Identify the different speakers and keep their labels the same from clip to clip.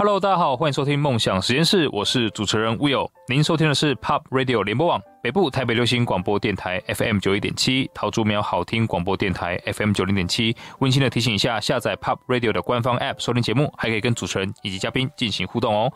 Speaker 1: Hello，大家好，欢迎收听梦想实验室，我是主持人 Will。您收听的是 Pop Radio 联播网北部台北流行广播电台 FM 九一点七，桃竹苗好听广播电台 FM 九零点七。温馨的提醒一下，下载 Pop Radio 的官方 App 收听节目，还可以跟主持人以及嘉宾进行互动哦。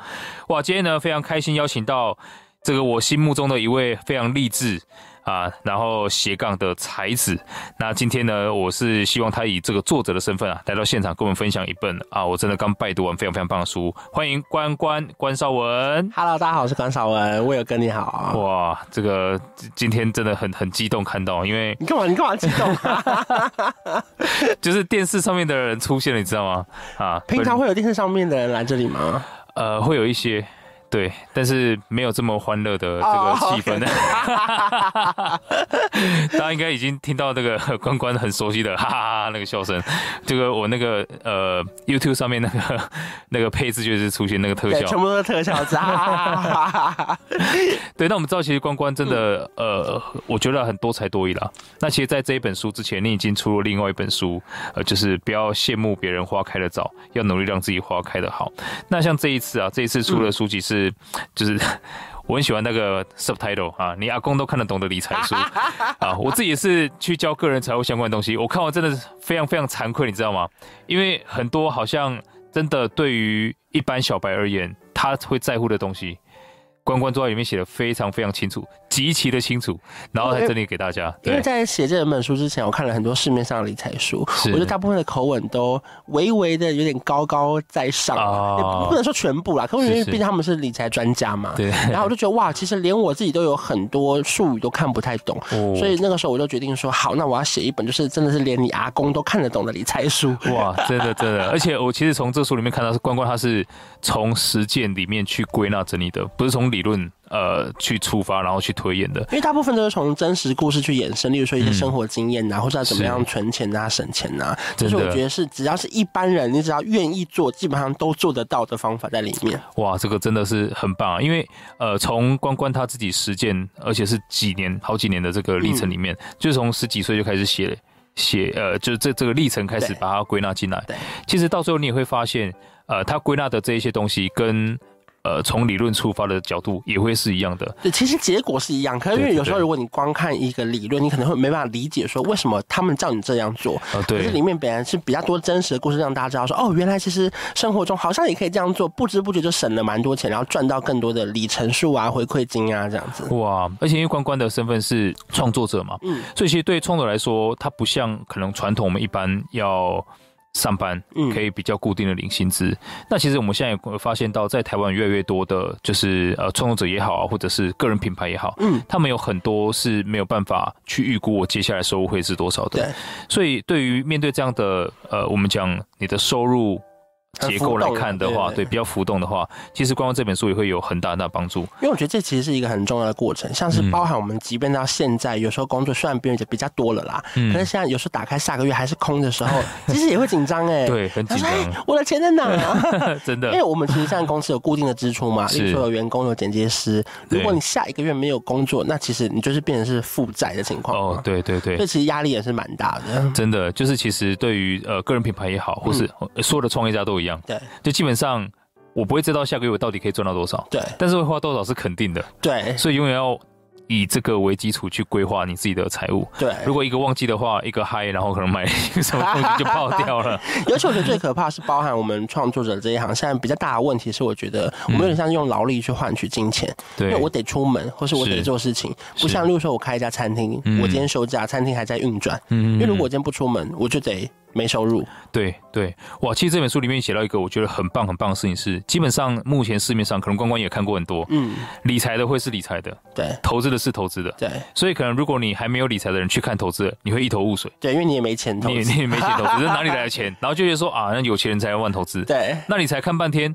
Speaker 1: 哇，今天呢非常开心，邀请到这个我心目中的一位非常励志。啊，然后斜杠的才子，那今天呢，我是希望他以这个作者的身份啊，来到现场跟我们分享一本啊，我真的刚拜读完非常非常棒的书，欢迎关关关少文。
Speaker 2: Hello，大家好，我是关少文，我有跟你好。
Speaker 1: 哇，这个今天真的很很激动看到，因为
Speaker 2: 你干嘛？你干嘛激动？
Speaker 1: 就是电视上面的人出现了，你知道吗？啊，
Speaker 2: 平常会有电视上面的人来这里吗？
Speaker 1: 呃，会有一些。对，但是没有这么欢乐的这个气氛。Oh, okay. 大家应该已经听到这个关关很熟悉的哈哈哈那个笑声。这个我那个呃 YouTube 上面那个那个配置就是出现那个特效，
Speaker 2: 全部都是特效渣。
Speaker 1: 对，那我们知道其实关关真的呃，我觉得很多才多艺啦。那其实，在这一本书之前，你已经出了另外一本书，呃，就是不要羡慕别人花开的早，要努力让自己花开的好。那像这一次啊，这一次出的书籍是。就是 我很喜欢那个 subtitle 啊，你阿公都看得懂的理财书 啊，我自己也是去教个人财务相关的东西，我看完真的是非常非常惭愧，你知道吗？因为很多好像真的对于一般小白而言，他会在乎的东西。关关都在里面写的非常非常清楚，极其的清楚，然后在这里给大家。
Speaker 2: 因为在写这本书之前，我看了很多市面上的理财书，我觉得大部分的口吻都微微的有点高高在上，也不能说全部啦，可能因为毕竟他们是理财专家嘛。对。然后我就觉得哇，其实连我自己都有很多术语都看不太懂，所以那个时候我就决定说，好，那我要写一本就是真的是连你阿公都看得懂的理财书。
Speaker 1: 哇，真的真的，而且我其实从这书里面看到是关关他是从实践里面去归纳整理的，不是从。理论呃，去出发，然后去推演的，
Speaker 2: 因为大部分都是从真实故事去衍生，例如说一些生活经验呐、啊，嗯、或者怎么样存钱啊、省钱呐、啊，这是我觉得是只要是一般人，你只要愿意做，基本上都做得到的方法在里面。
Speaker 1: 哇，这个真的是很棒，啊，因为呃，从关关他自己实践，而且是几年、好几年的这个历程里面，嗯、就是从十几岁就开始写写，呃，就是这这个历程开始把它归纳进来。对，其实到最后你也会发现，呃，他归纳的这一些东西跟。呃，从理论出发的角度也会是一样的。
Speaker 2: 对，其实结果是一样，可是因为有时候如果你光看一个理论，你可能会没办法理解说为什么他们叫你这样做。呃，对。可是里面本来是比较多真实的故事，让大家知道说，哦，原来其实生活中好像也可以这样做，不知不觉就省了蛮多钱，然后赚到更多的里程数啊、回馈金啊这样子。
Speaker 1: 哇！而且因为关关的身份是创作者嘛，嗯，所以其实对创作来说，他不像可能传统我们一般要。上班可以比较固定的领薪资。嗯、那其实我们现在也会发现到，在台湾越来越多的，就是呃创作者也好啊，或者是个人品牌也好，嗯，他们有很多是没有办法去预估我接下来收入会是多少的。对，所以对于面对这样的呃，我们讲你的收入。结构来看的话，对，比较浮动的话，其实关关这本书也会有很大很大帮助。
Speaker 2: 因为我觉得这其实是一个很重要的过程，像是包含我们即便到现在，有时候工作虽然变得比较多了啦，嗯，可是现在有时候打开下个月还是空的时候，其实也会紧张哎，
Speaker 1: 对，很紧张。
Speaker 2: 我的钱在哪啊？
Speaker 1: 真的，
Speaker 2: 因为我们其实现在公司有固定的支出嘛，比如说有员工、有剪接师。如果你下一个月没有工作，那其实你就是变成是负债的情况。哦，
Speaker 1: 对对对，
Speaker 2: 所以其实压力也是蛮大的。
Speaker 1: 真的，就是其实对于呃个人品牌也好，或是所有的创业家都一样，对，就。基本上，我不会知道下个月我到底可以赚到多少，对，但是会花多少是肯定的，对，所以永远要以这个为基础去规划你自己的财务，对。如果一个旺季的话，一个嗨，然后可能买一 个什么东西就爆掉了。
Speaker 2: 尤其我觉得最可怕是包含我们创作者这一行，现在比较大的问题是，我觉得我们有点像用劳力去换取金钱，对，因为我得出门，或是我得做事情，不像例如说我开一家餐厅，我今天休假，餐厅还在运转，嗯，因为如果我今天不出门，我就得。没收入，
Speaker 1: 对对，哇！其实这本书里面写到一个我觉得很棒很棒的事情是，基本上目前市面上可能关关也看过很多，嗯，理财的会是理财的，对，投资的是投资的，对，所以可能如果你还没有理财的人去看投资，你会一头雾水，
Speaker 2: 对，因为你也没钱投资，
Speaker 1: 你你也没钱投资，这哪里来的钱？然后就觉得说啊，那有钱人才要乱投资，对，那你才看半天。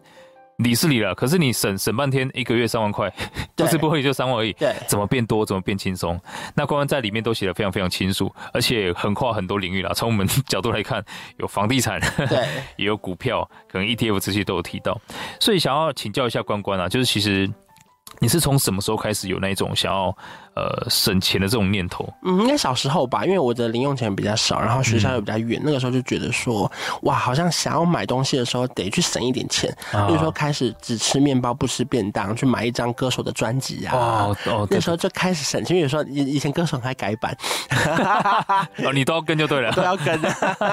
Speaker 1: 理是理了，可是你省省半天，一个月三万块，不是不会就三万而已。
Speaker 2: 对，
Speaker 1: 怎么变多，怎么变轻松？那关关在里面都写的非常非常清楚，而且横跨很多领域啦。从我们角度来看，有房地产，对，也有股票，可能 ETF 这些都有提到。所以想要请教一下关关啊，就是其实你是从什么时候开始有那种想要？呃，省钱的这种念头，
Speaker 2: 嗯，应该小时候吧，因为我的零用钱比较少，然后学校又比较远，嗯、那个时候就觉得说，哇，好像想要买东西的时候得去省一点钱，比如说开始只吃面包不吃便当，去买一张歌手的专辑啊，哦哦，那时候就开始省钱，因为有时候以以前歌手还改版，
Speaker 1: 哦，你都要跟就对了，
Speaker 2: 都要跟，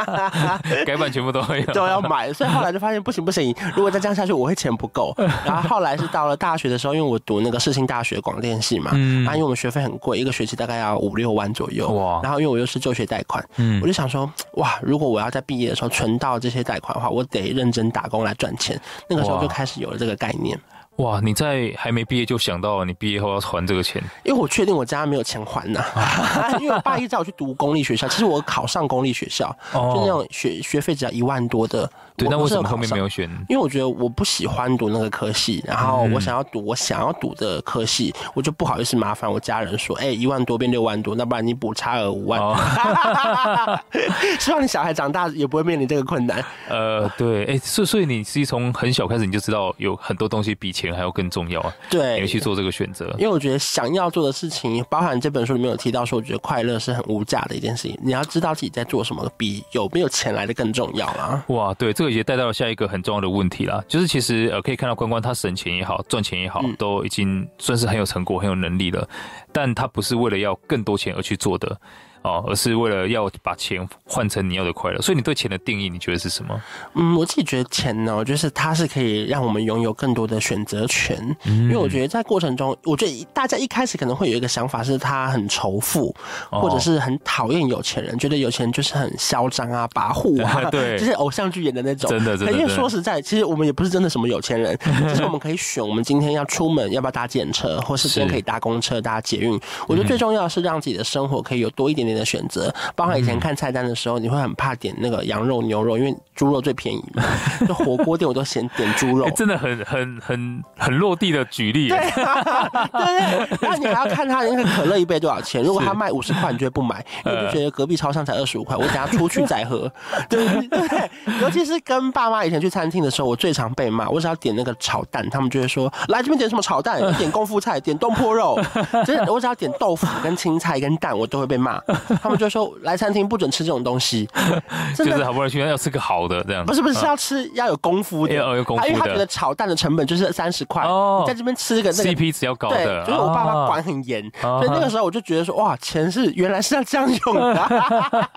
Speaker 1: 改版全部都会有，
Speaker 2: 都要买，所以后来就发现不行不行，如果再这样下去，我会钱不够，然后后来是到了大学的时候，因为我读那个世新大学广电系嘛，嗯，啊，因为我们学费很贵，一个学期大概要五六万左右。哇！然后因为我又是就学贷款，嗯，我就想说，哇，如果我要在毕业的时候存到这些贷款的话，我得认真打工来赚钱。那个时候就开始有了这个概念。
Speaker 1: 哇！你在还没毕业就想到你毕业后要还这个钱？
Speaker 2: 因为我确定我家没有钱还呐、啊。因为我爸一直叫我去读公立学校，其实我考上公立学校，哦、就那种学学费只要一万多的。
Speaker 1: 对，那为什么后面没有选？
Speaker 2: 因为我觉得我不喜欢读那个科系，然后我想要读我想要读的科系，我就不好意思麻烦我家人说，哎、欸，一万多变六万多，那不然你补差额五万。哦、希望你小孩长大也不会面临这个困难。
Speaker 1: 呃，对，哎、欸，所所以你是从很小开始你就知道有很多东西比钱还要更重要啊？
Speaker 2: 对，
Speaker 1: 你去做这个选择。
Speaker 2: 因为我觉得想要做的事情，包含这本书里面有提到说，我觉得快乐是很无价的一件事情。你要知道自己在做什么，比有没有钱来的更重要啊。
Speaker 1: 哇，对，这个也带到了下一个。很重要的问题啦，就是其实呃，可以看到关关他省钱也好，赚钱也好，都已经算是很有成果、很有能力了，但他不是为了要更多钱而去做的。哦，而是为了要把钱换成你要的快乐，所以你对钱的定义，你觉得是什么？
Speaker 2: 嗯，我自己觉得钱呢，就是它是可以让我们拥有更多的选择权。嗯，因为我觉得在过程中，我觉得大家一开始可能会有一个想法，是他很仇富，或者是很讨厌有钱人，觉得有钱人就是很嚣张啊、跋扈啊，对，就是偶像剧演的那种。
Speaker 1: 真的，真的。
Speaker 2: 因为说实在，其实我们也不是真的什么有钱人，只是我们可以选，我们今天要出门要不要搭计程车，或是今天可以搭公车、搭捷运。我觉得最重要的是让自己的生活可以有多一点点的选择。包括以前看菜单的时候，你会很怕点那个羊肉、牛肉，因为猪肉最便宜嘛。就火锅店我都先点猪肉，
Speaker 1: 真的很很很很落地的举例。
Speaker 2: 对对对，然后你还要看他那个可乐一杯多少钱，如果他卖五十块，你就会不买，因为就觉得隔壁超商才二十五块，我等下出去再喝。对对 对，尤其是跟爸妈以前去餐厅的时候，我最常被骂，我只要点那个炒蛋，他们就会说，来这边点什么炒蛋？点功夫菜，点东坡肉，就是我只要点豆腐跟青菜跟蛋，我都会被骂。他们就说。来餐厅不准吃这种东西，
Speaker 1: 就是好不容易去要吃个好的这样。
Speaker 2: 不是不是，是要吃要有功夫的，
Speaker 1: 要有功夫的。
Speaker 2: 因为他觉得炒蛋的成本就是三十块，你在这边吃个那个
Speaker 1: CP 值要高的。
Speaker 2: 对，就是我爸妈管很严，所以那个时候我就觉得说，哇，钱是原来是要这样用的。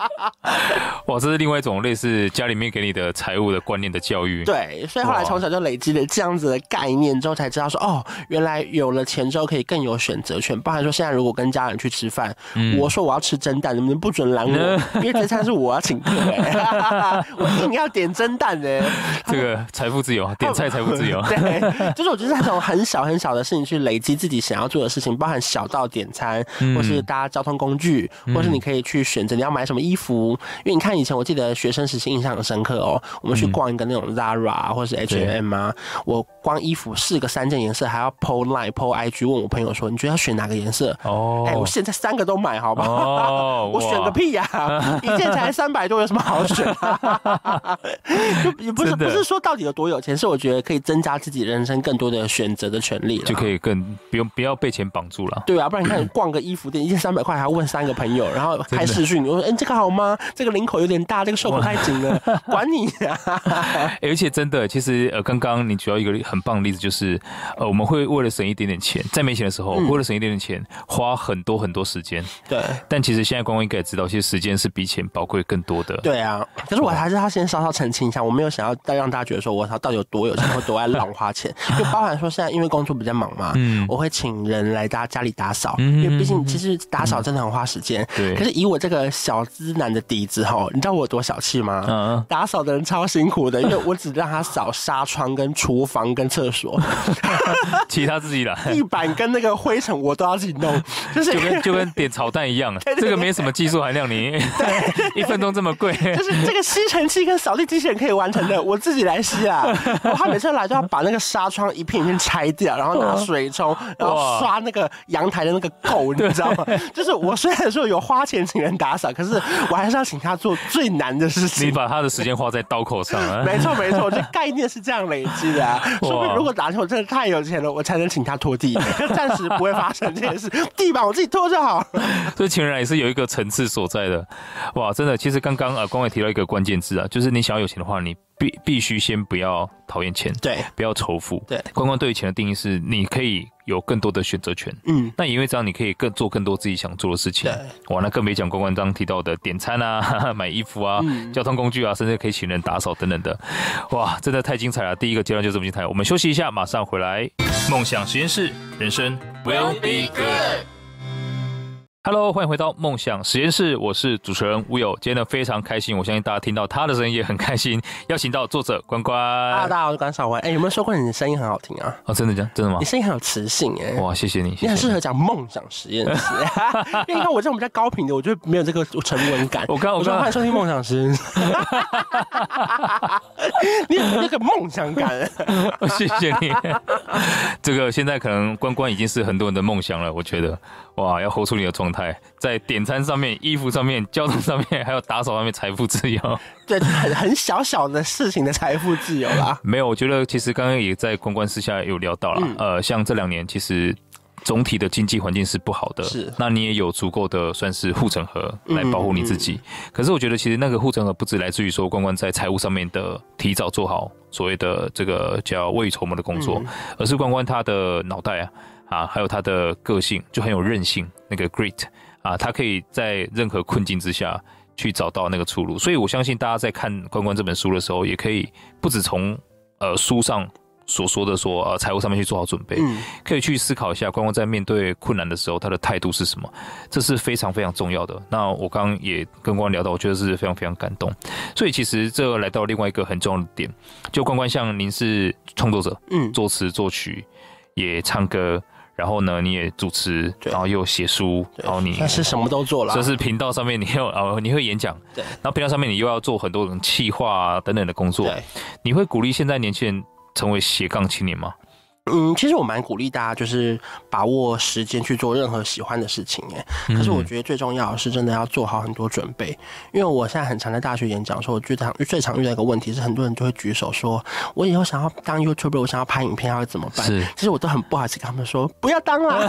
Speaker 1: 哇，这是另外一种类似家里面给你的财务的观念的教育。
Speaker 2: 对，所以后来从小就累积了这样子的概念之后，才知道说，哦，原来有了钱之后可以更有选择权。包含说现在如果跟家人去吃饭，我说我要吃蒸蛋，能不能不准拦我？因为这餐是我要请客，我一定要点蒸蛋呢。
Speaker 1: 这个财富自由，点菜财富自由。
Speaker 2: 对，就是我觉得那种很小很小的事情去累积自己想要做的事情，包含小到点餐，或是搭交通工具，或是你可以去选择你要买什么衣服。因为你看以前我记得学生时期印象很深刻哦，我们去逛一个那种 Zara 或是 H&M 啊，我光衣服四个三件颜色，还要 PO Line PO IG 问我朋友说，你觉得要选哪个颜色？哦，哎，我现在三个都买好不好？我选个屁呀！一件才三百多，有什么好选？也不是不是说到底有多有钱，是我觉得可以增加自己人生更多的选择的权利，
Speaker 1: 就可以更不用不要被钱绑住了。
Speaker 2: 对啊，不然你看逛个衣服店，一件三百块，还要问三个朋友，然后开视讯，我说：“哎，这个好吗？这个领口有点大，这个袖口太紧了，管你啊！”
Speaker 1: 而且真的，其实呃，刚刚你举到一个很棒的例子，就是呃，我们会为了省一点点钱，在没钱的时候，为了省一点点钱，花很多很多时间。对，但其实现在关关应该也知道，其实时间是比钱宝贵更多的。
Speaker 2: 对啊，可是我还是要先稍稍澄清一下，我没有想要再让大家觉得说我他到底有多有钱或多爱乱花钱，就包含说现在因为工作比较忙嘛，嗯，我会请人来家家里打扫，因为毕竟其实打扫真的很花时间。对，可是以我这个小资男的底子哈，你知道我有多小气吗？嗯，打扫的人超辛苦的，因为我只让他扫纱窗跟厨房跟间厕所，
Speaker 1: 其他自己来。
Speaker 2: 地板跟那个灰尘我都要自己弄，就是
Speaker 1: 就跟就跟点炒蛋一样，这个没什么技术含量，你一分钟这么贵，
Speaker 2: 就是这个吸尘器跟扫地机器人可以完成的，我自己来吸啊。然后他每次来都要把那个纱窗一片一片拆掉，然后拿水冲，然后刷那个阳台的那个垢，你知道吗？就是我虽然说有花钱请人打扫，可是我还是要请他做最难的事情。
Speaker 1: 你把他的时间花在刀口上啊？
Speaker 2: 没错没错，这概念是这样累积的啊。说不定如果哪天我真的太有钱了，我才能请他拖地，暂时不会发生这件事。地板我自己拖就好。
Speaker 1: 所以情人也是有一个层次所在的。哇，真的，其实刚刚啊，光伟提到一个关键字啊，就是你想要有钱的话，你。必必须先不要讨厌钱，
Speaker 2: 对，
Speaker 1: 不要仇富，
Speaker 2: 对。
Speaker 1: 关关对于钱的定义是，你可以有更多的选择权，
Speaker 2: 嗯，
Speaker 1: 那也因为这样，你可以更做更多自己想做的事情，
Speaker 2: 对。
Speaker 1: 哇，那更别讲关关刚刚提到的点餐啊、买衣服啊、嗯、交通工具啊，甚至可以请人打扫等等的，哇，真的太精彩了。第一个阶段就这么精彩，我们休息一下，马上回来。梦想实验室，人生 will be good。Hello，欢迎回到梦想实验室，我是主持人 Will。今天呢非常开心，我相信大家听到他的声音也很开心。邀请到作者关关。
Speaker 2: 大家好，我是关少文。哎，有没有说过你的声音很好听啊？
Speaker 1: 哦，真的这样？真的吗？
Speaker 2: 你声音很有磁性哎。
Speaker 1: 哇，谢谢你，谢谢你，
Speaker 2: 你很适合讲梦想实验室。因为你看我这种比较高频的，我就没有这个沉稳感。
Speaker 1: 我刚我刚欢
Speaker 2: 迎收听梦想实验室。你有那个梦想感。
Speaker 1: 谢谢你。这个现在可能关关已经是很多人的梦想了，我觉得。哇，要活出你的状态，在点餐上面、衣服上面、交通上面，还有打扫上面，财富自由。
Speaker 2: 对，很很小小的事情的财富自由啦。
Speaker 1: 没有，我觉得其实刚刚也在关关私下有聊到了，嗯、呃，像这两年其实总体的经济环境是不好的，
Speaker 2: 是。
Speaker 1: 那你也有足够的算是护城河来保护你自己。嗯嗯、可是我觉得其实那个护城河不止来自于说关关在财务上面的提早做好所谓的这个叫未雨绸缪的工作，嗯、而是关关他的脑袋啊。啊，还有他的个性就很有韧性，那个 grit 啊，他可以在任何困境之下去找到那个出路。所以我相信大家在看关关这本书的时候，也可以不止从呃书上所说的说呃财务上面去做好准备，嗯，可以去思考一下关关在面对困难的时候他的态度是什么，这是非常非常重要的。那我刚刚也跟关关聊到，我觉得是非常非常感动。所以其实这来到另外一个很重要的点，就关关像您是创作者，嗯，作词作曲也唱歌。然后呢，你也主持，然后又写书，然后你
Speaker 2: 那是什么都做了。
Speaker 1: 就是频道上面你又呃你会演讲，
Speaker 2: 对。
Speaker 1: 然后频道上面你又要做很多种企划啊等等的工作，
Speaker 2: 对。
Speaker 1: 你会鼓励现在年轻人成为斜杠青年吗？
Speaker 2: 嗯，其实我蛮鼓励大家，就是把握时间去做任何喜欢的事情，哎。可是我觉得最重要的是真的要做好很多准备，因为我现在很常在大学演讲，说我最常最常遇到一个问题是，很多人就会举手说，我以后想要当 YouTuber，我想要拍影片，要怎么办？
Speaker 1: 是。
Speaker 2: 其实我都很不好意思跟他们说，不要当了。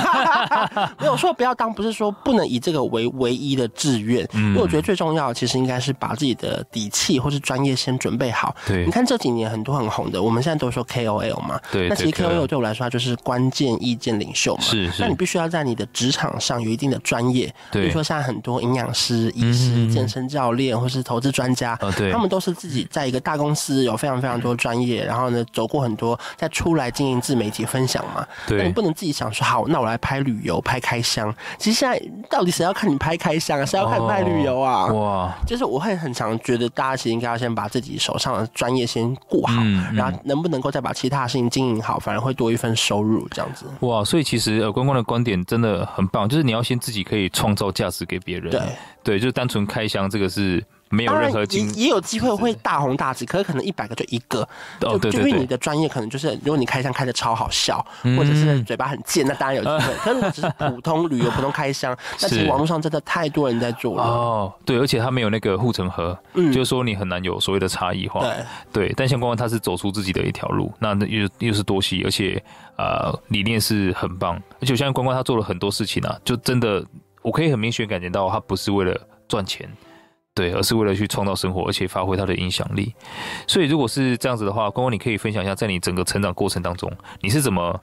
Speaker 2: 没有说不要当，不是说不能以这个为唯一的志愿，因为我觉得最重要的其实应该是把自己的底气或是专业先准备好。
Speaker 1: 对。
Speaker 2: 你看这几年很多很红的，我们现在都说 KOL 嘛，
Speaker 1: 对。
Speaker 2: 那其实 KOL 对我来说，它就是关键意见领袖嘛。
Speaker 1: 是是。
Speaker 2: 那你必须要在你的职场上有一定的专业。
Speaker 1: 对。
Speaker 2: 比如说，像很多营养师、医师、健身教练，或是投资专家，
Speaker 1: 对，
Speaker 2: 他们都是自己在一个大公司有非常非常多专业，然后呢，走过很多，再出来经营自媒体分享嘛。
Speaker 1: 对。
Speaker 2: 那你不能自己想说，好，那我来拍旅游、拍开箱。其实现在到底谁要看你拍开箱啊？谁要看你拍旅游啊？
Speaker 1: 哇！
Speaker 2: 就是我会很常觉得，大家其实应该要先把自己手上的专业先顾好，然后能不能够再把其他的事情经营好，反而会多一份收入这样子。
Speaker 1: 哇！所以其实呃，关关的观点真的很棒，就是你要先自己可以创造价值给别人。
Speaker 2: 对
Speaker 1: 对，就单纯开箱这个是没有任何经
Speaker 2: 也有机会会大红大紫，可是可能一百个就一个。
Speaker 1: 哦，对对对。
Speaker 2: 就因为你的专业可能就是，如果你开箱开的超好笑，或者是嘴巴很贱，那当然有机会。可是如果只是普通旅游、普通开箱，但其实网络上真的太多人在做了。
Speaker 1: 哦，对，而且他没有那个护城河，就是说你很难有所谓的差异化。
Speaker 2: 对
Speaker 1: 对，但像关关他是走出自己的一条路，那又又是多西，而且呃理念是很棒，而且像关关他做了很多事情啊，就真的。我可以很明显感觉到，他不是为了赚钱，对，而是为了去创造生活，而且发挥他的影响力。所以，如果是这样子的话，关关，你可以分享一下，在你整个成长过程当中，你是怎么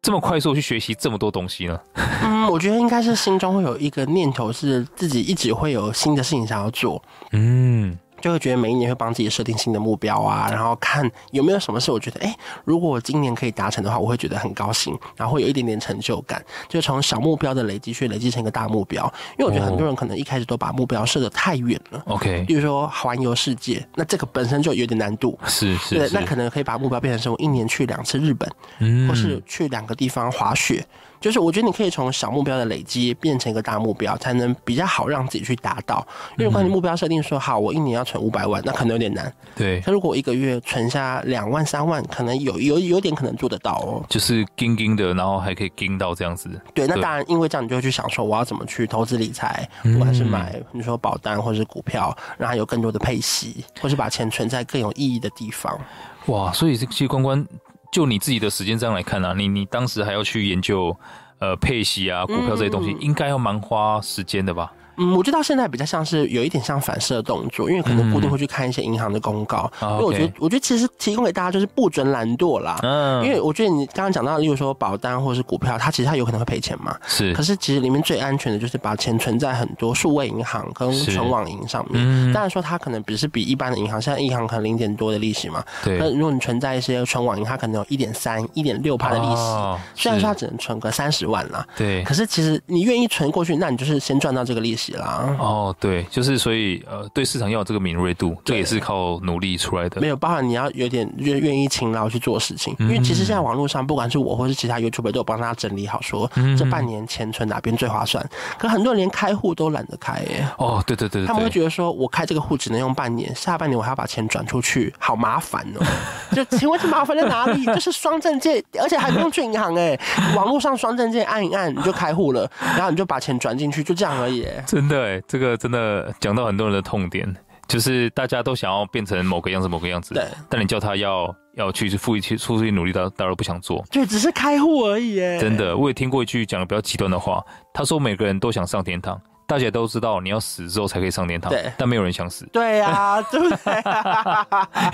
Speaker 1: 这么快速去学习这么多东西呢？
Speaker 2: 嗯，我觉得应该是心中会有一个念头，是自己一直会有新的事情想要做。嗯。就会觉得每一年会帮自己设定新的目标啊，然后看有没有什么事，我觉得哎、欸，如果我今年可以达成的话，我会觉得很高兴，然后会有一点点成就感，就从小目标的累积去累积成一个大目标。因为我觉得很多人可能一开始都把目标设得太远了。
Speaker 1: OK，
Speaker 2: 比如说环游世界，那这个本身就有点难度。
Speaker 1: 是是，
Speaker 2: 对，那可能可以把目标变成是我一年去两次日本，嗯，或是去两个地方滑雪。就是我觉得你可以从小目标的累积变成一个大目标，才能比较好让自己去达到。因为如果你目标设定说好，我一年要存五百万，那可能有点难。
Speaker 1: 对。
Speaker 2: 那如果一个月存下两万三万，可能有有有点可能做得到哦。
Speaker 1: 就是盯盯的，然后还可以盯到这样子。
Speaker 2: 对，那当然，因为这样你就会去想说，我要怎么去投资理财，不管是买你说保单或者是股票，让它有更多的配息，或是把钱存在更有意义的地方。
Speaker 1: 哇，所以这其实关关。就你自己的时间上来看啊，你你当时还要去研究，呃，配息啊，股票这些东西，应该要蛮花时间的吧？
Speaker 2: 嗯，我觉得到现在比较像是有一点像反射动作，因为可能固定会去看一些银行的公告。嗯、因为我觉得，我觉得其实提供给大家就是不准懒惰啦。嗯，因为我觉得你刚刚讲到，例如说保单或者是股票，它其实它有可能会赔钱嘛。
Speaker 1: 是。
Speaker 2: 可是其实里面最安全的就是把钱存在很多数位银行跟存网银上面。嗯。当然说它可能只是比一般的银行，现在银行可能零点多的利息嘛。
Speaker 1: 对。
Speaker 2: 那如果你存在一些存网银，它可能有一点三、一点六趴的利息。哦。虽然说它只能存个三十万啦。
Speaker 1: 对。
Speaker 2: 可是其实你愿意存过去，那你就是先赚到这个利息啦。
Speaker 1: 哦。哦，对，就是所以呃，对市场要有这个敏锐度，这也是靠努力出来的。
Speaker 2: 没有，包含你要有点愿愿意勤劳去做事情，因为其实现在网络上，不管是我或是其他 YouTuber 都有帮大家整理好，说这半年钱存哪边最划算。可很多人连开户都懒得开耶。
Speaker 1: 哦，对对对，
Speaker 2: 他们会觉得说我开这个户只能用半年，下半年我还要把钱转出去，好麻烦哦。就请问这麻烦在哪里？就是双证件，而且还不用去银行哎，网络上双证件按一按你就开户了，然后你就把钱转进去，就这样而已。
Speaker 1: 真的哎，这个。真的讲到很多人的痛点，就是大家都想要变成某个样子，某个样子。对。但你叫他要要去付一些出去努力，他当然不想做。
Speaker 2: 就只是开户而已。哎。
Speaker 1: 真的，我也听过一句讲的比较极端的话。他说每个人都想上天堂，大家都知道你要死之后才可以上天堂。对。但没有人想死。
Speaker 2: 对呀、啊，对不对？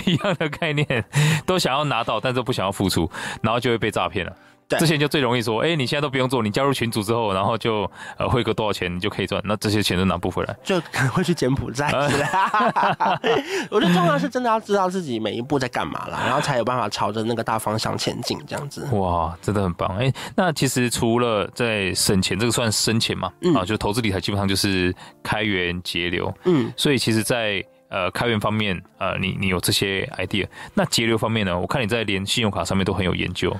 Speaker 1: 一样的概念，都想要拿到，但是不想要付出，然后就会被诈骗了。
Speaker 2: 对
Speaker 1: 这些就最容易说，哎、欸，你现在都不用做，你加入群组之后，然后就呃汇个多少钱，你就可以赚，那这些钱都拿不回来，
Speaker 2: 就可能会去柬埔寨。我觉得重要是真的要知道自己每一步在干嘛啦，然后才有办法朝着那个大方向前进，这样子。
Speaker 1: 哇，真的很棒！哎、欸，那其实除了在省钱，这个算生钱嘛？嗯、啊，就投资理财基本上就是开源节流。嗯，所以其实，在呃，开源方面，呃，你你有这些 idea，那节流方面呢？我看你在连信用卡上面都很有研究。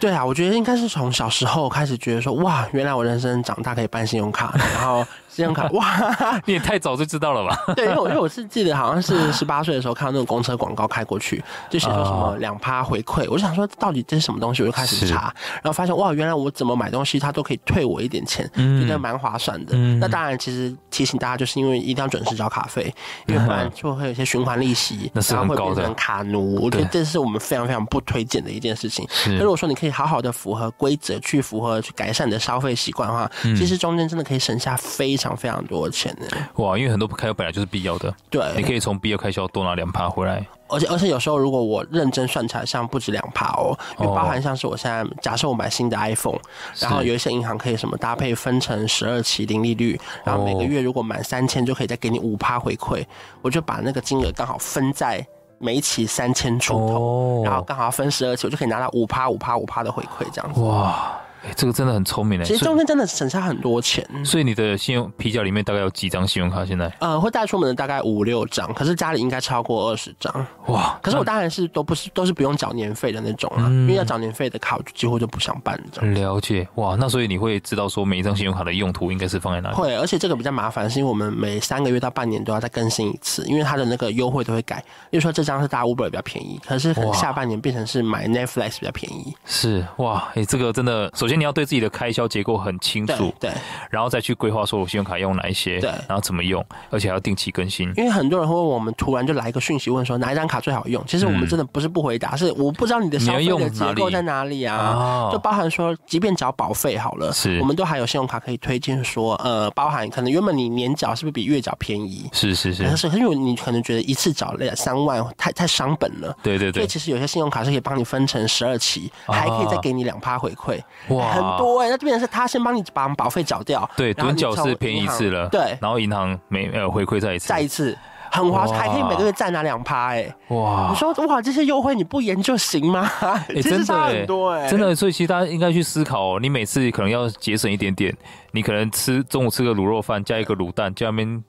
Speaker 2: 对啊，我觉得应该是从小时候开始觉得说，哇，原来我人生长大可以办信用卡，然后。信用卡哇，
Speaker 1: 你也太早就知道了吧？
Speaker 2: 对，因为我因为我是记得好像是 十八岁的时候看到那种公车广告开过去，就写说什么两趴回馈，我就想说到底这是什么东西，我就开始查，然后发现哇，原来我怎么买东西他都可以退我一点钱，觉得蛮划算的。嗯、那当然，其实提醒大家，就是因为一定要准时交卡费，因为不然就会有一些循环利息，
Speaker 1: 那是
Speaker 2: 然后会变成卡奴。我觉得这是我们非常非常不推荐的一件事情。那如果说你可以好好的符合规则，去符合去改善你的消费习惯的话，其实中间真的可以省下非常非常多的钱。
Speaker 1: 哇，因为很多开销本来就是必要的，
Speaker 2: 对，
Speaker 1: 你可以从必要开销多拿两趴回来。
Speaker 2: 而且而且有时候如果我认真算起来，像不止两趴哦，因为包含像是我现在假设我买新的 iPhone，然后有一些银行可以什么搭配分成十二期零利率，然后每个月如果满三千就可以再给你五趴回馈，我就把那个金额刚好分在每一期三千出头，然后刚好分十二期，我就可以拿到五趴五趴五趴的回馈这样子。哇。
Speaker 1: 欸、这个真的很聪明诶，
Speaker 2: 其实中间真的省下很多钱。
Speaker 1: 所以你的信用皮夹里面大概有几张信用卡？现在
Speaker 2: 呃，会带出门的大概五六张，可是家里应该超过二十张。哇！可是我当然是都不是都是不用缴年费的那种啊，嗯、因为要缴年费的卡，我就几乎就不想办这样。
Speaker 1: 了解哇，那所以你会知道说每一张信用卡的用途应该是放在哪里？
Speaker 2: 会，而且这个比较麻烦，是因为我们每三个月到半年都要再更新一次，因为它的那个优惠都会改。比如说这张是大 Uber 比较便宜，可是可能下半年变成是买 Netflix 比较便宜。
Speaker 1: 是哇，哎、欸，这个真的，首先你要对自己的开销结构很清楚，
Speaker 2: 对，对，
Speaker 1: 然后再去规划说我信用卡用哪一些，对，然后怎么用，而且还要定期更新。
Speaker 2: 因为很多人会问我们，突然就来一个讯息问说哪一张卡最好用？其实我们真的不是不回答，嗯、是我不知道你的消费的结构在哪里啊？里？就包含说，即便缴保费好了，是，我们都还有信用卡可以推荐说，呃，包含可能原本你年缴是不是比月缴便宜？
Speaker 1: 是是是，
Speaker 2: 可是因为你可能觉得一次缴两三万太太伤本了，
Speaker 1: 对对对，
Speaker 2: 所以其实有些信用卡是可以帮你分成十二期，还可以再给你两趴回馈，哇，很多哎、欸，那这边是他。先帮你把保费缴掉，
Speaker 1: 对，趸缴是便宜一次了，
Speaker 2: 对，
Speaker 1: 然后银行每呃回馈再一次，
Speaker 2: 再一次，很划算，还可以每个月再拿两趴，哎，哇！你说哇，这些优惠你不研究行吗？其实差很多哎，
Speaker 1: 真的，所以其实大家应该去思考，你每次可能要节省一点点，你可能吃中午吃个卤肉饭加一个卤蛋，在那边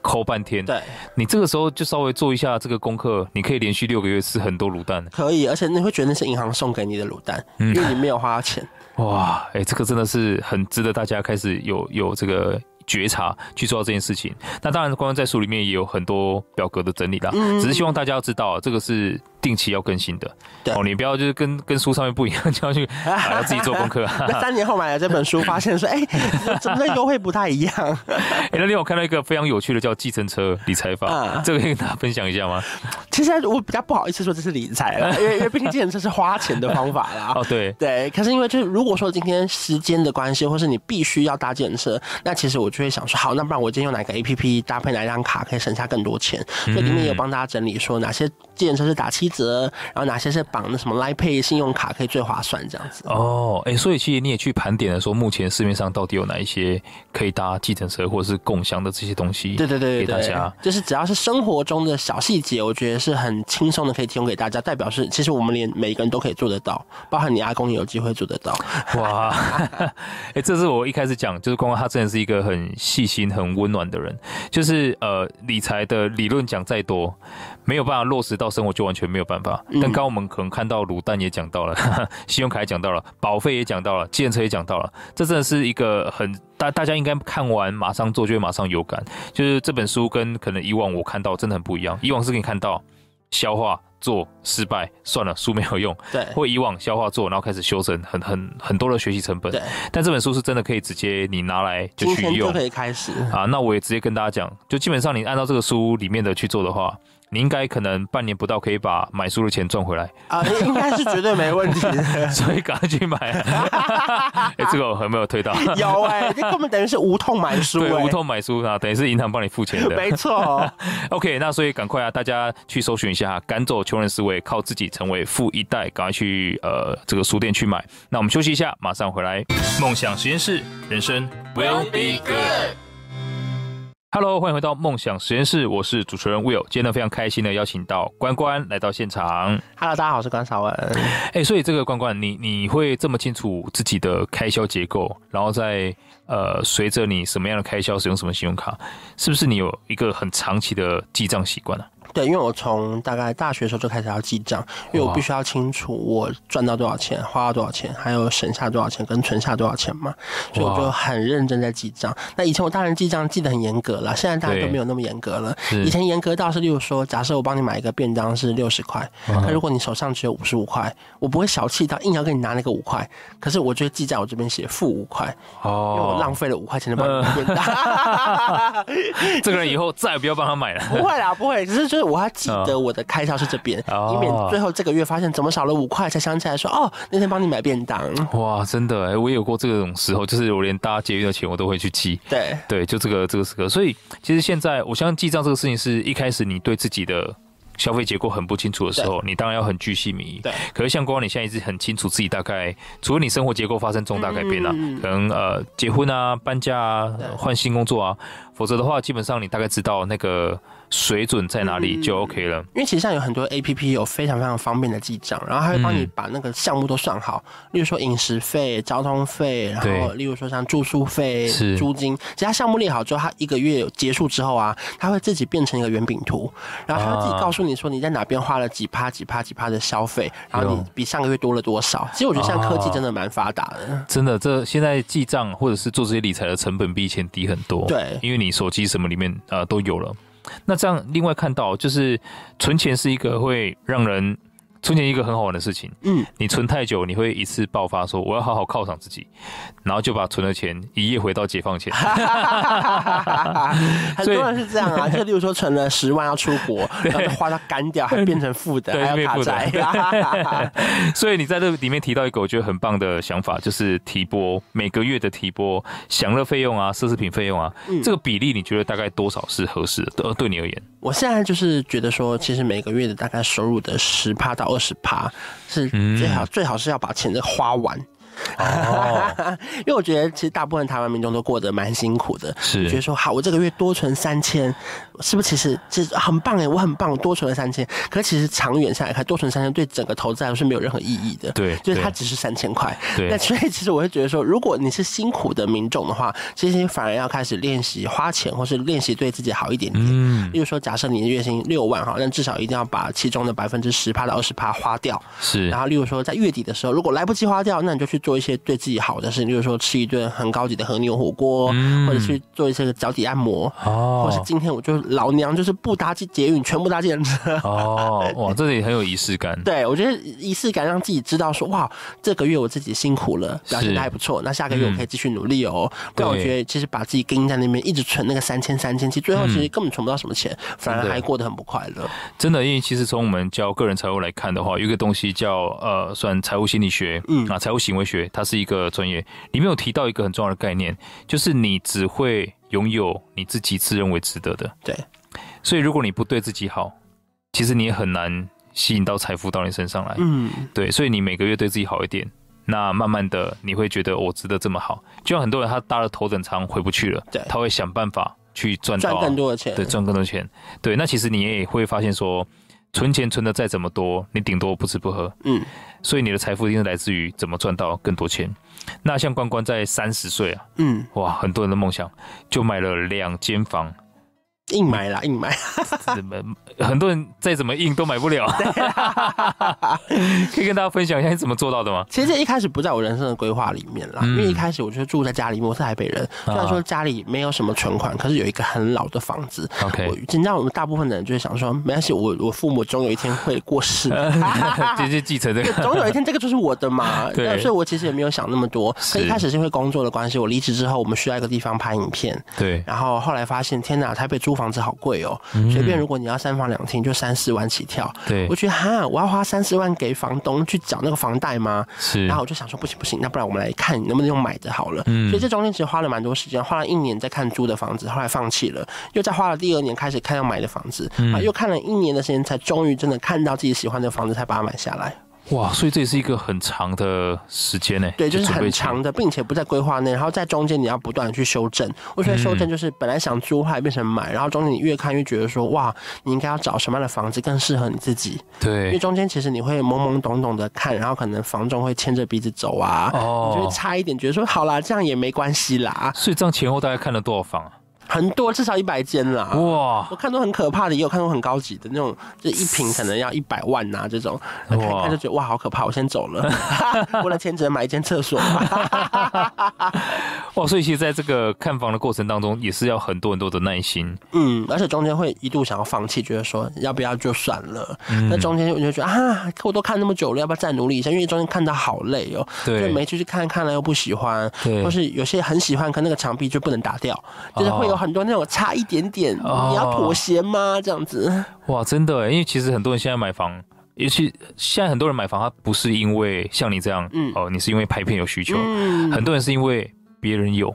Speaker 1: 抠半天，
Speaker 2: 对，
Speaker 1: 你这个时候就稍微做一下这个功课，你可以连续六个月吃很多卤蛋，
Speaker 2: 可以，而且你会觉得那是银行送给你的卤蛋，嗯，因为你没有花钱。
Speaker 1: 哇，哎、欸，这个真的是很值得大家开始有有这个觉察去做到这件事情。那当然，官方在书里面也有很多表格的整理啦，嗯、只是希望大家要知道，这个是。定期要更新的，对哦，你不要就是跟跟书上面不一样，就要去还要自己做功课。
Speaker 2: 那三年后买了这本书，发现说，哎、欸，怎么跟优惠不太一样？
Speaker 1: 哎、欸，那天我看到一个非常有趣的叫计程车理财法，啊、这个可以跟大家分享一下吗？
Speaker 2: 其实我比较不好意思说这是理财了，因为因为毕竟计程车是花钱的方法啦。
Speaker 1: 哦，对对，
Speaker 2: 可是因为就是如果说今天时间的关系，或是你必须要搭计程车，那其实我就会想说，好，那不然我今天用哪个 APP 搭配哪张卡可以省下更多钱？所以里面有帮大家整理说哪些计程车是打七折，然后哪。些是绑的什么 Line Pay 信用卡可以最划算这样子
Speaker 1: 哦？哎、欸，所以其实你也去盘点了，说目前市面上到底有哪一些可以搭计程车或者是共享的这些东西？
Speaker 2: 对对对，
Speaker 1: 给大家
Speaker 2: 就是只要是生活中的小细节，我觉得是很轻松的，可以提供给大家。代表是其实我们连每一个人都可以做得到，包含你阿公也有机会做得到。哇，
Speaker 1: 哎、欸，这是我一开始讲，就是光光他真的是一个很细心、很温暖的人。就是呃，理财的理论讲再多，没有办法落实到生活，就完全没有办法。但刚刚我们可能看到卤蛋也讲到了，信用卡也讲到了，保费也讲到了，计程车也讲到了，这真的是一个很大，大家应该看完马上做就会马上有感。就是这本书跟可能以往我看到真的很不一样，以往是可以看到消化做失败算了，书没有用，
Speaker 2: 对，
Speaker 1: 或以往消化做，然后开始修正，很很很多的学习成本，
Speaker 2: 对。
Speaker 1: 但这本书是真的可以直接你拿来就去用，
Speaker 2: 就可以开始
Speaker 1: 啊。那我也直接跟大家讲，就基本上你按照这个书里面的去做的话。你应该可能半年不到可以把买书的钱赚回来
Speaker 2: 啊，应该是绝对没问题的，
Speaker 1: 所以赶快去买。哎、欸，这个我有没有推到？
Speaker 2: 有哎、欸，这根本等于是无痛买书、欸，
Speaker 1: 对，无痛买书啊，等于是银行帮你付钱的，
Speaker 2: 没错。
Speaker 1: OK，那所以赶快啊，大家去搜寻一下，赶走穷人思维，靠自己成为富一代，赶快去呃这个书店去买。那我们休息一下，马上回来。梦想实验室，人生 will be good。Hello，欢迎回到梦想实验室，我是主持人 Will。今天呢，非常开心的邀请到关关来到现场。
Speaker 2: Hello，大家好，我是关少文。
Speaker 1: 哎，所以这个关关，你你会这么清楚自己的开销结构，然后在呃，随着你什么样的开销使用什么信用卡，是不是你有一个很长期的记账习惯呢？
Speaker 2: 对，因为我从大概大学的时候就开始要记账，因为我必须要清楚我赚到多少钱，花了多少钱，还有省下多少钱跟存下多少钱嘛，所以我就很认真在记账。那以前我大人记账记得很严格了，现在大家都没有那么严格了。以前严格到是，例如说，假设我帮你买一个便当是六十块，那如果你手上只有五十五块，我不会小气到硬要给你拿那个五块，可是我就会记在我这边写负五块，哦因为我浪费了五块钱的便当。
Speaker 1: 这个人以后再也不要帮他买了。
Speaker 2: 不会啦，不会，只是就是。我还记得我的开销是这边，以免最后这个月发现怎么少了五块，才想起来说哦，那天帮你买便当。
Speaker 1: 哇，真的哎，我也有过这种时候，就是我连搭捷运的钱我都会去记。
Speaker 2: 对
Speaker 1: 对，就这个这个时刻。所以其实现在，我相信记账这个事情是一开始你对自己的消费结构很不清楚的时候，你当然要很巨细靡遗。
Speaker 2: 对。
Speaker 1: 可是像光光，你现在一直很清楚自己大概，除了你生活结构发生重大改变啊，可能呃结婚啊、搬家啊、换新工作啊，否则的话，基本上你大概知道那个。水准在哪里就 OK 了，
Speaker 2: 因为其实像有很多 APP 有非常非常方便的记账，然后他会帮你把那个项目都算好，例如说饮食费、交通费，然后例如说像住宿费、租金，其他项目列好之后，他一个月结束之后啊，他会自己变成一个圆饼图，然后他会自己告诉你说你在哪边花了几趴几趴几趴的消费，然后你比上个月多了多少。其实我觉得像科技真的蛮发达的，
Speaker 1: 真的，这现在记账或者是做这些理财的成本比以前低很多。
Speaker 2: 对，
Speaker 1: 因为你手机什么里面呃都有了。那这样，另外看到就是存钱是一个会让人。存钱一个很好玩的事情，嗯，你存太久，你会一次爆发，说我要好好犒赏自己，然后就把存的钱一夜回到解放前。
Speaker 2: 很多人是这样啊，就例如说存了十万要出国，然后就花到干掉，还变成负的，还要卡债。
Speaker 1: 所以你在这里面提到一个我觉得很棒的想法，就是提拨每个月的提拨享乐费用啊、奢侈品费用啊，这个比例你觉得大概多少是合适的？呃，对你而言，
Speaker 2: 我现在就是觉得说，其实每个月的大概收入的十趴到。二十趴是最好，最好是要把钱都花完。哦，因为我觉得其实大部分台湾民众都过得蛮辛苦的，
Speaker 1: 是
Speaker 2: 觉得说好，我这个月多存三千，是不是其实其实很棒哎，我很棒，我多存了三千。可是其实长远下来看，多存三千对整个投资来说是没有任何意义的。
Speaker 1: 对，
Speaker 2: 就是它只是三千块。
Speaker 1: 对，
Speaker 2: 那 所以其实我会觉得说，如果你是辛苦的民众的话，其实你反而要开始练习花钱，或是练习对自己好一点点。嗯，例如说，假设你的月薪六万哈，那至少一定要把其中的百分之十趴到二十趴花掉。
Speaker 1: 是，
Speaker 2: 然后例如说在月底的时候，如果来不及花掉，那你就去做一些对自己好的事情，例如说吃一顿很高级的和牛火锅，嗯、或者去做一些个脚底按摩，哦，或是今天我就老娘就是不搭捷运，全部搭计程车。
Speaker 1: 哦，哇，这里很有仪式感。
Speaker 2: 对，我觉得仪式感让自己知道说，哇，这个月我自己辛苦了，表现的还不错，那下个月我可以继续努力哦。不然、嗯、我觉得其实把自己跟在那边一直存那个三千三千，其实最后其实根本存不到什么钱，嗯、反而还过得很不快乐。
Speaker 1: 真的，因为其实从我们教个人财务来看的话，有一个东西叫呃，算财务心理学，嗯啊，财务行为学，它是一个专业，里面有提到一个很重要的概念，就是你只会拥有你自己自认为值得的。
Speaker 2: 对，
Speaker 1: 所以如果你不对自己好，其实你也很难吸引到财富到你身上来。嗯，对，所以你每个月对自己好一点，那慢慢的你会觉得我值得这么好。就像很多人他搭了头等舱回不去了，
Speaker 2: 对，
Speaker 1: 他会想办法去赚到
Speaker 2: 赚更多的钱，
Speaker 1: 对，赚更多的钱。对，那其实你也会发现说。存钱存的再怎么多，你顶多不吃不喝。嗯，所以你的财富一定是来自于怎么赚到更多钱。那像关关在三十岁啊，嗯，哇，很多人的梦想就买了两间房。
Speaker 2: 硬买啦，硬买。
Speaker 1: 怎么很多人再怎么硬都买不了？可以跟大家分享一下你怎么做到的吗？
Speaker 2: 其实这一开始不在我人生的规划里面啦，因为一开始我就住在家里面，我是台北人，虽然说家里没有什么存款，可是有一个很老的房子。
Speaker 1: OK，
Speaker 2: 你知道我们大部分的人就会想说，没关系，我我父母总有一天会过世，
Speaker 1: 直接继承这个，
Speaker 2: 总有一天这个就是我的嘛。对，所以我其实也没有想那么多。可一开始是因为工作的关系，我离职之后，我们需要一个地方拍影片。
Speaker 1: 对，
Speaker 2: 然后后来发现，天哪，台北租房子好贵哦，随便如果你要三房两厅，就三四万起跳。
Speaker 1: 对，
Speaker 2: 我觉得哈，我要花三四万给房东去缴那个房贷吗？
Speaker 1: 是。
Speaker 2: 然后我就想说，不行不行，那不然我们来看能不能用买的好了。嗯。所以这中间其实花了蛮多时间，花了一年在看租的房子，后来放弃了，又再花了第二年开始看要买的房子，啊，又看了一年的时间，才终于真的看到自己喜欢的房子，才把它买下来。
Speaker 1: 哇，所以这也是一个很长的时间呢。
Speaker 2: 对，就是很长的，并且不在规划内，然后在中间你要不断的去修正。我觉得修正就是本来想租，后来变成买，然后中间你越看越觉得说，哇，你应该要找什么样的房子更适合你自己。
Speaker 1: 对，
Speaker 2: 因为中间其实你会懵懵懂懂的看，然后可能房仲会牵着鼻子走啊，哦，你就会差一点觉得说，好啦，这样也没关系啦。
Speaker 1: 所以这样前后大概看了多少房啊？
Speaker 2: 很多，至少一百间啦！哇，我看到很可怕的，也有看到很高级的那种，就一瓶可能要一百万呐、啊，这种，看一看就觉得哇，好可怕！我先走了，为了钱只能买一间厕所。
Speaker 1: 哇，所以其实在这个看房的过程当中，也是要很多很多的耐心。
Speaker 2: 嗯，而且中间会一度想要放弃，觉得说要不要就算了。那、嗯、中间我就觉得啊，我都看那么久了，要不要再努力一下？因为中间看到好累哦，对，就没出去看看了又不喜欢，对，或是有些很喜欢，可那个墙壁就不能打掉，就是会有。很多那种差一点点，你要妥协吗？这样子。
Speaker 1: 哇，真的，因为其实很多人现在买房，尤其现在很多人买房，他不是因为像你这样，嗯，哦，你是因为拍片有需求，嗯，很多人是因为别人有，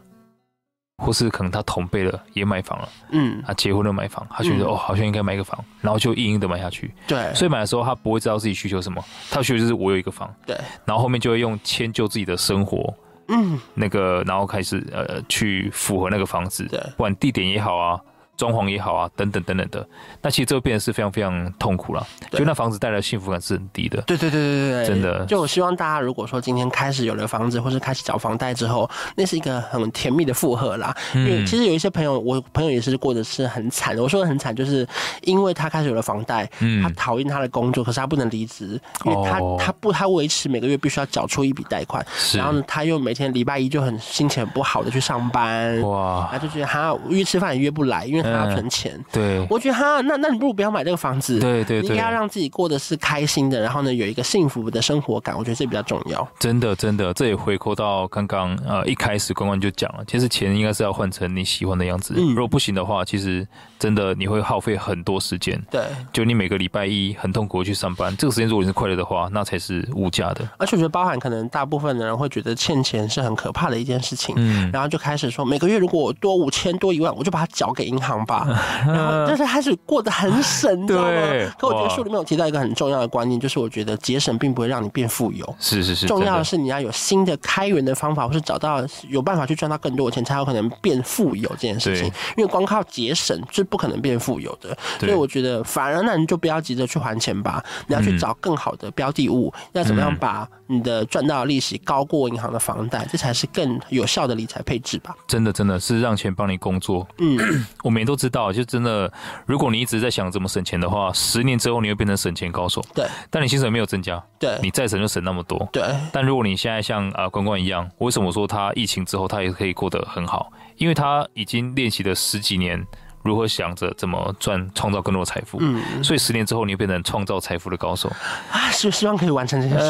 Speaker 1: 或是可能他同辈的也买房了，嗯，他结婚了买房，他觉得哦，好像应该买一个房，然后就硬硬的买下去，
Speaker 2: 对，
Speaker 1: 所以买的时候他不会知道自己需求什么，他需求就是我有一个房，
Speaker 2: 对，
Speaker 1: 然后后面就会用迁就自己的生活。嗯，那个，然后开始呃，去符合那个房子，对，不管地点也好啊。装潢也好啊，等等等等的，那其实这个变得是非常非常痛苦了。就那房子带来的幸福感是很低的。
Speaker 2: 对对对对对，
Speaker 1: 真的。
Speaker 2: 就我希望大家，如果说今天开始有了房子，或是开始缴房贷之后，那是一个很甜蜜的负荷啦。因为其实有一些朋友，我朋友也是过得是很惨。我说的很惨，就是因为他开始有了房贷，嗯他讨厌他的工作，可是他不能离职，因为他他不他维持每个月必须要缴出一笔贷款，然后呢，他又每天礼拜一就很心情很不好的去上班，哇，他就觉得他约吃饭也约不来，因为他存钱。
Speaker 1: 对，
Speaker 2: 我觉得哈，那那你不如不要买这个房子。
Speaker 1: 对对对，
Speaker 2: 你应该要让自己过得是开心的，然后呢，有一个幸福的生活感。我觉得这比较重要。
Speaker 1: 真的真的，这也回扣到刚刚呃一开始关关就讲了，其实钱应该是要换成你喜欢的样子。嗯，如果不行的话，其实真的你会耗费很多时间。
Speaker 2: 对，
Speaker 1: 就你每个礼拜一很痛苦去上班，这个时间如果你是快乐的话，那才是无价的。
Speaker 2: 而且我觉得包含可能大部分的人会觉得欠钱是很可怕的一件事情，嗯，然后就开始说每个月如果我多五千多一万，我就把它缴给银行张吧，然后就是开始过得很省，对。可我觉得书里面有提到一个很重要的观念，就是我觉得节省并不会让你变富有，
Speaker 1: 是是是，
Speaker 2: 重要的是你要有新的开源的方法，或是找到有办法去赚到更多的钱，才有可能变富有这件事情。因为光靠节省是不可能变富有的，所以我觉得反而那你就不要急着去还钱吧，你要去找更好的标的物，要怎么样把你的赚到的利息高过银行的房贷，这才是更有效的理财配置吧。
Speaker 1: 真的真的是让钱帮你工作。嗯，我们也都知道，就真的，如果你一直在想怎么省钱的话，十年之后你会变成省钱高手。
Speaker 2: 对，
Speaker 1: 但你薪水没有增加，
Speaker 2: 对，
Speaker 1: 你再省就省那么多。
Speaker 2: 对，
Speaker 1: 但如果你现在像啊关关一样，为什么说他疫情之后他也可以过得很好？因为他已经练习了十几年，如何想着怎么赚、创造更多的财富。嗯，所以十年之后你会变成创造财富的高手。
Speaker 2: 啊，希希望可以完成这件事。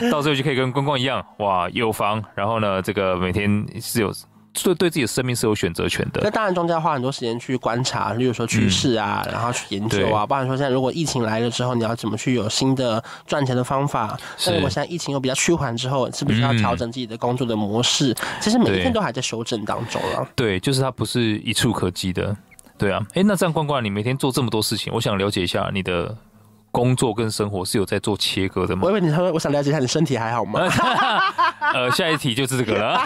Speaker 1: 到时候就可以跟关关一样，哇，有房，然后呢，这个每天是有。所以对自己的生命是有选择权的。
Speaker 2: 那当然，庄家要花很多时间去观察，例如说趋势啊，嗯、然后去研究啊。不然说现在如果疫情来了之后，你要怎么去有新的赚钱的方法？那如果现在疫情又比较趋缓之后，是不是要调整自己的工作的模式？嗯、其实每一天都还在修正当中啊。
Speaker 1: 对，就是它不是一触可及的。对啊，哎，那这样关关，你每天做这么多事情，我想了解一下你的。工作跟生活是有在做切割的吗？
Speaker 2: 我以为你说，我想了解一下你身体还好吗？
Speaker 1: 呃，下一题就是这个了。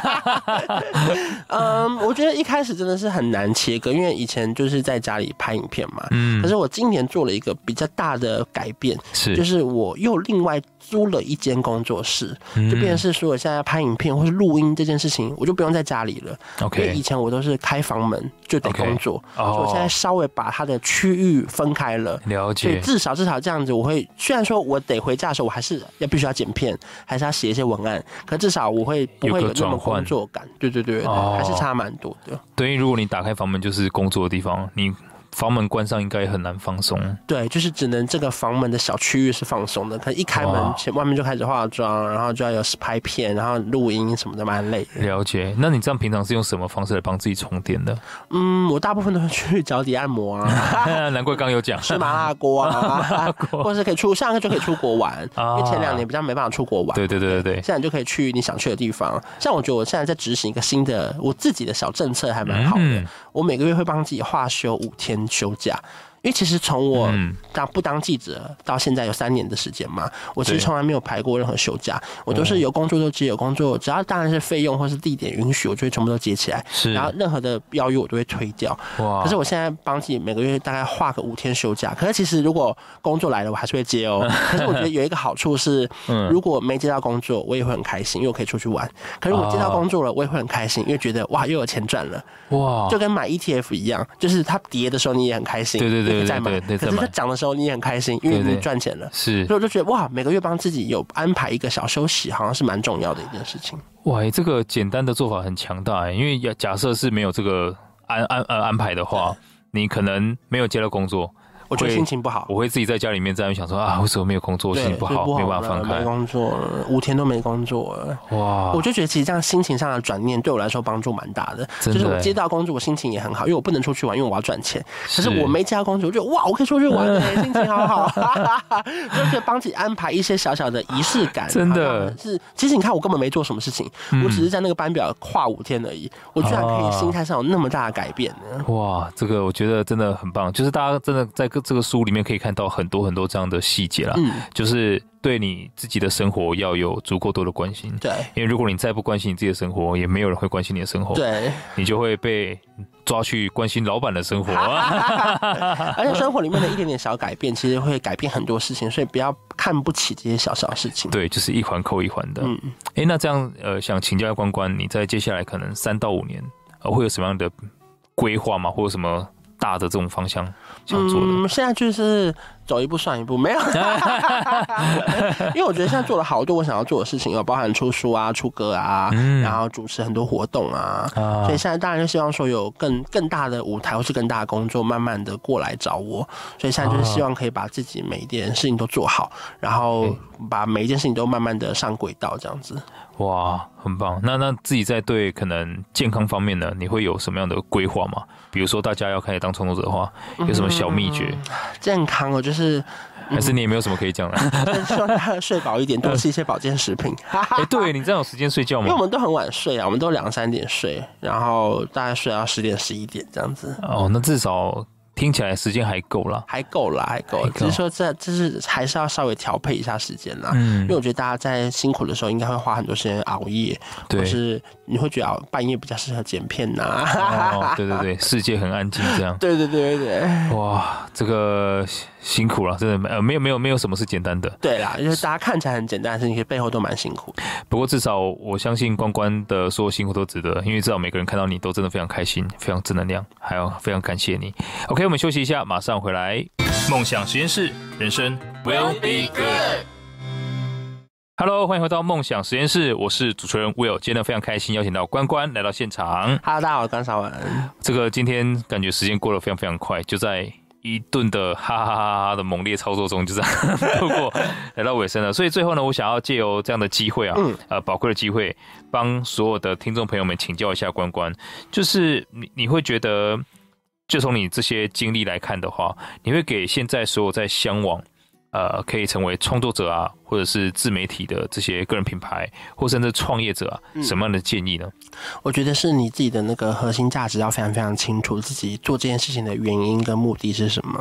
Speaker 2: 嗯，我觉得一开始真的是很难切割，因为以前就是在家里拍影片嘛。嗯。可是我今年做了一个比较大的改变，是就是我又另外租了一间工作室，就变成是说我现在要拍影片或是录音这件事情，我就不用在家里了。OK。因为以前我都是开房门就得工作，所以我现在稍微把它的区域分开了。了解。所以至少至少这样。子我会，虽然说我得回家的时候，我还是要必须要剪片，还是要写一些文案，可至少我会不会有那么工作感？对对对对，还是差蛮多的。
Speaker 1: 等于如果你打开房门就是工作的地方，你。房门关上应该很难放松。
Speaker 2: 对，就是只能这个房门的小区域是放松的，可一开门前外面就开始化妆，然后就要有拍片，然后录音什么的，蛮累的。
Speaker 1: 了解。那你这样平常是用什么方式来帮自己充电的？
Speaker 2: 嗯，我大部分都是去脚底按摩啊。
Speaker 1: 难怪刚有讲
Speaker 2: 吃麻辣锅啊，或者是可以出上个就可以出国玩，因为前两年比较没办法出国玩。
Speaker 1: 对对对对对。
Speaker 2: 现在就可以去你想去的地方。像我觉得我现在在执行一个新的我自己的小政策，还蛮好的。我每个月会帮自己化休五天休假。因为其实从我当不当记者到现在有三年的时间嘛，我其实从来没有排过任何休假，我都是有工作就接，有工作只要当然是费用或是地点允许，我就会全部都接起来。是，然后任何的邀约我都会推掉。哇！可是我现在帮自己每个月大概画个五天休假，可是其实如果工作来了，我还是会接哦。可是我觉得有一个好处是，如果没接到工作，我也会很开心，因为我可以出去玩。可是我接到工作了，我也会很开心，因为觉得哇，又有钱赚了。哇！就跟买 ETF 一样，就是它跌的时候你也很开心。对对对。在买，可是他涨的时候你也很开心，因为你赚钱了。是，所以我就觉得哇，每个月帮自己有安排一个小休息，好像是蛮重要的一件事情。
Speaker 1: 哇，这个简单的做法很强大，因为假设是没有这个安安呃安排的话，你可能没有接到工作。
Speaker 2: 我觉得心情不好，
Speaker 1: 我会自己在家里面这样想说啊，为什么没有工作？心情不好，没办法放开。
Speaker 2: 没工作了，五天都没工作了。哇！我就觉得其实这样心情上的转念对我来说帮助蛮大的。就是我接到工作，我心情也很好，因为我不能出去玩，因为我要赚钱。可是我没接到工作，我觉得哇，我可以出去玩，心情好好。就可以帮自己安排一些小小的仪式感。真的是，其实你看，我根本没做什么事情，我只是在那个班表跨五天而已，我居然可以心态上有那么大的改变呢。
Speaker 1: 哇，这个我觉得真的很棒，就是大家真的在这个书里面可以。看到很多很多这样的细节啦，嗯，就是对你自己的生活要有足够多的关心，对，因为如果你再不关心你自己的生活，也没有人会关心你的生活，对，你就会被抓去关心老板的生活，
Speaker 2: 而且生活里面的一点点小改变，其实会改变很多事情，所以不要看不起这些小小事情，
Speaker 1: 对，就是一环扣一环的，嗯，哎，那这样呃，想请教关关，你在接下来可能三到五年，呃，会有什么样的规划吗？或者什么？大的这种方向想做的，
Speaker 2: 嗯，现在就是走一步算一步，没有，因为我觉得现在做了好多我想要做的事情，有包含出书啊、出歌啊，嗯、然后主持很多活动啊，啊所以现在当然就希望说有更更大的舞台或是更大的工作，慢慢的过来找我，所以现在就是希望可以把自己每一件事情都做好，然后把每一件事情都慢慢的上轨道，这样子。
Speaker 1: 哇，很棒！那那自己在对可能健康方面呢，你会有什么样的规划吗？比如说大家要开始当创作者的话，有什么小秘诀？
Speaker 2: 健康哦，就是
Speaker 1: 还是你也没有什么可以讲的？
Speaker 2: 希望大家睡饱一点，多吃一些保健食品。哎、
Speaker 1: 欸，对，你这样有时间睡觉吗？
Speaker 2: 因为我们都很晚睡啊，我们都两三点睡，然后大概睡到十点十一点这样子。
Speaker 1: 哦，那至少。听起来时间还够了，
Speaker 2: 还够了，还够。只是说这这是还是要稍微调配一下时间啦。嗯，因为我觉得大家在辛苦的时候，应该会花很多时间熬夜，对，或是你会觉得半夜比较适合剪片呐、啊。
Speaker 1: 哦，对对对，世界很安静这样。
Speaker 2: 对对对对对。
Speaker 1: 哇，这个。辛苦了，真的呃，没有没有没有什么是简单的。
Speaker 2: 对啦，就是大家看起来很简单，但是你背后都蛮辛苦。
Speaker 1: 不过至少我相信关关的所有辛苦都值得，因为至少每个人看到你都真的非常开心，非常正能量，还有非常感谢你。OK，我们休息一下，马上回来。梦想实验室，人生 will be good。Hello，欢迎回到梦想实验室，我是主持人 Will，今天非常开心邀请到关关来到现场。
Speaker 2: Hello，大家好，我是关少文。
Speaker 1: 这个今天感觉时间过得非常非常快，就在。一顿的哈哈哈哈的猛烈操作中，就这样度过来到尾声了。所以最后呢，我想要借由这样的机会啊，嗯、呃，宝贵的机会，帮所有的听众朋友们请教一下关关，就是你你会觉得，就从你这些经历来看的话，你会给现在所有在向往，呃，可以成为创作者啊。或者是自媒体的这些个人品牌，或甚至创业者啊，什么样的建议呢？
Speaker 2: 我觉得是你自己的那个核心价值要非常非常清楚，自己做这件事情的原因跟目的是什么。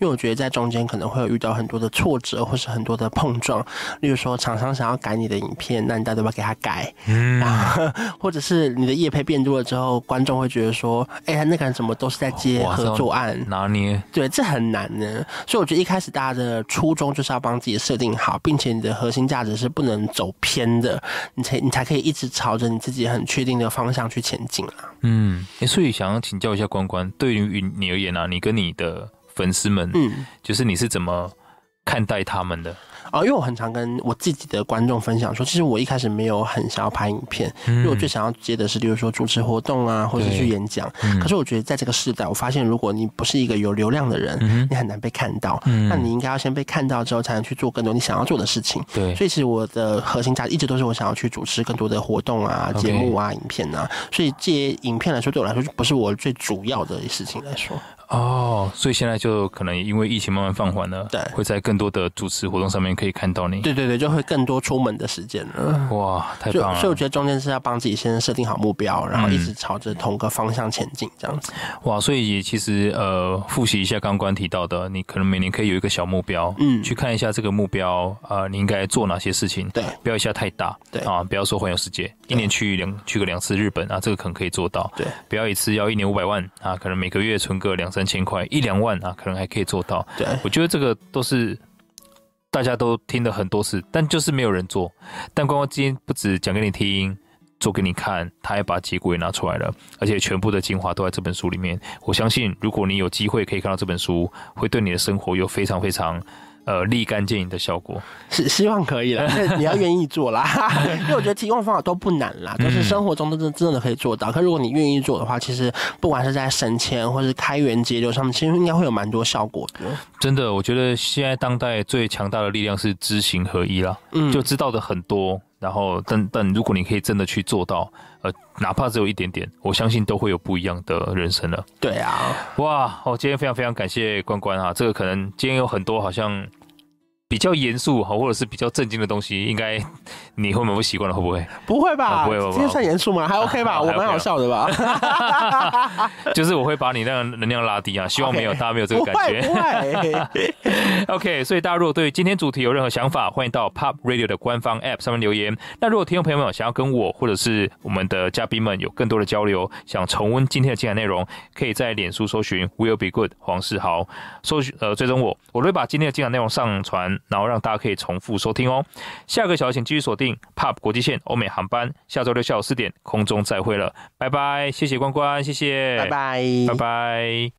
Speaker 2: 因为我觉得在中间可能会有遇到很多的挫折，或是很多的碰撞。例如说，厂商想要改你的影片，那你到底要不要给他改？嗯，然 后或者是你的业配变多了之后，观众会觉得说，哎、欸，那个人怎么都是在接合作案？
Speaker 1: 拿捏？
Speaker 2: 对，这很难呢。所以我觉得一开始大家的初衷就是要帮自己设定好，并且。你的核心价值是不能走偏的，你才你才可以一直朝着你自己很确定的方向去前进啊。
Speaker 1: 嗯，所以想要请教一下关关，对于你而言啊，你跟你的粉丝们，嗯，就是你是怎么看待他们的？
Speaker 2: 哦，因为我很常跟我自己的观众分享说，其实我一开始没有很想要拍影片，嗯、因为我最想要接的是，比如说主持活动啊，或者去演讲。嗯、可是我觉得在这个时代，我发现如果你不是一个有流量的人，嗯、你很难被看到。嗯、那你应该要先被看到之后，才能去做更多你想要做的事情。对，所以其实我的核心价值一直都是我想要去主持更多的活动啊、节目啊、影片啊。所以这些影片来说，对我来说就不是我最主要的事情来说。
Speaker 1: 哦，所以现在就可能因为疫情慢慢放缓了，对，会在更多的主持活动上面可以看到你。
Speaker 2: 对对对，就会更多出门的时间了。
Speaker 1: 哇，太棒了！
Speaker 2: 所以我觉得中间是要帮自己先设定好目标，然后一直朝着同个方向前进，这样子。
Speaker 1: 哇，所以也其实呃，复习一下刚刚提到的，你可能每年可以有一个小目标，嗯，去看一下这个目标，呃，你应该做哪些事情？对，不要一下太大，对啊，不要说环游世界，一年去两去个两次日本啊，这个可能可以做到。对，不要一次要一年五百万啊，可能每个月存个两三千块，一两。万啊，可能还可以做到。对，我觉得这个都是大家都听了很多次，但就是没有人做。但观光今天不止讲给你听，做给你看，他还把结果也拿出来了，而且全部的精华都在这本书里面。我相信，如果你有机会可以看到这本书，会对你的生活有非常非常。呃，立竿见影的效果
Speaker 2: 是希望可以了，你要愿意做啦。因为我觉得提供方法都不难啦，都是生活中都真真的可以做到。可如果你愿意做的话，其实不管是在省钱或是开源节流上面，其实应该会有蛮多效果的。
Speaker 1: 真的，我觉得现在当代最强大的力量是知行合一啦。嗯，就知道的很多，然后但但如果你可以真的去做到，呃，哪怕只有一点点，我相信都会有不一样的人生了。
Speaker 2: 对啊，
Speaker 1: 哇，我今天非常非常感谢关关啊，这个可能今天有很多好像。比较严肃哈，或者是比较震惊的东西，应该你会不会习惯了？会不会？
Speaker 2: 不会吧？不会吧？今天算严肃吗？还 OK 吧？我蛮好笑的吧？
Speaker 1: 就是我会把你那个能量拉低啊，希望没有大家没有这个感觉。
Speaker 2: 不会。
Speaker 1: OK，所以大家如果对今天主题有任何想法，欢迎到 Pop Radio 的官方 App 上面留言。那如果听众朋友们想要跟我或者是我们的嘉宾们有更多的交流，想重温今天的精彩内容，可以在脸书搜寻 Will Be Good 黄世豪，搜寻呃追踪我，我会把今天的精彩内容上传。然后让大家可以重复收听哦。下个小时请继续锁定 POP 国际线欧美航班，下周六下午四点空中再会了，拜拜，谢谢关关，谢谢，
Speaker 2: 拜拜，
Speaker 1: 拜拜。